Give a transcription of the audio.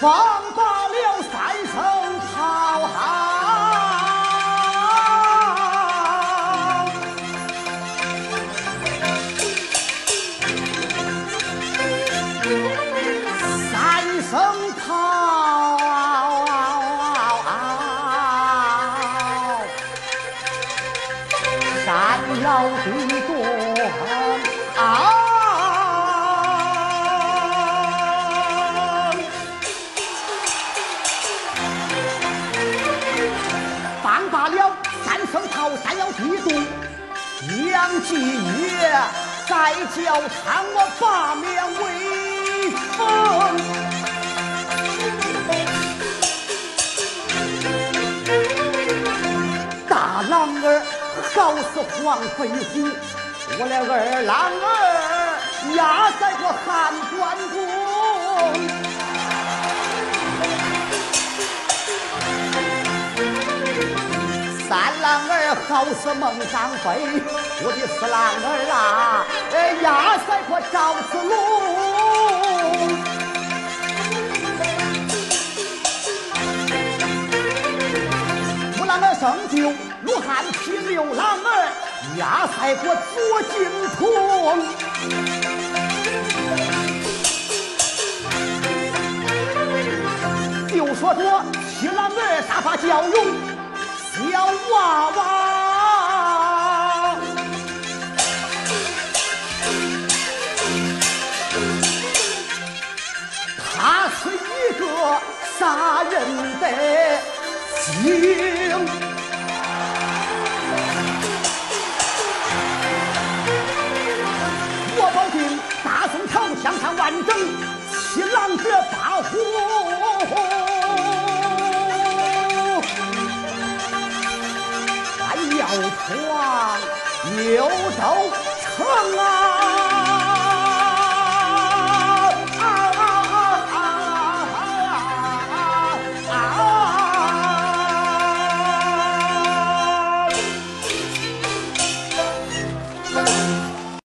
放罢了三声炮号。三声炮，山摇地动。三声炮，山摇地动。杨继业在教场，我八面威风。大郎儿好似黄飞虎，我的二郎儿压在过汉关公。三郎儿好似孟张飞，我的四郎儿啊，呃压赛过赵子龙。五郎儿胜就鲁汉皮，六郎儿压赛过左金童。就说这七郎儿打发教容小娃娃。他是一个杀人的精。走床又走床啊。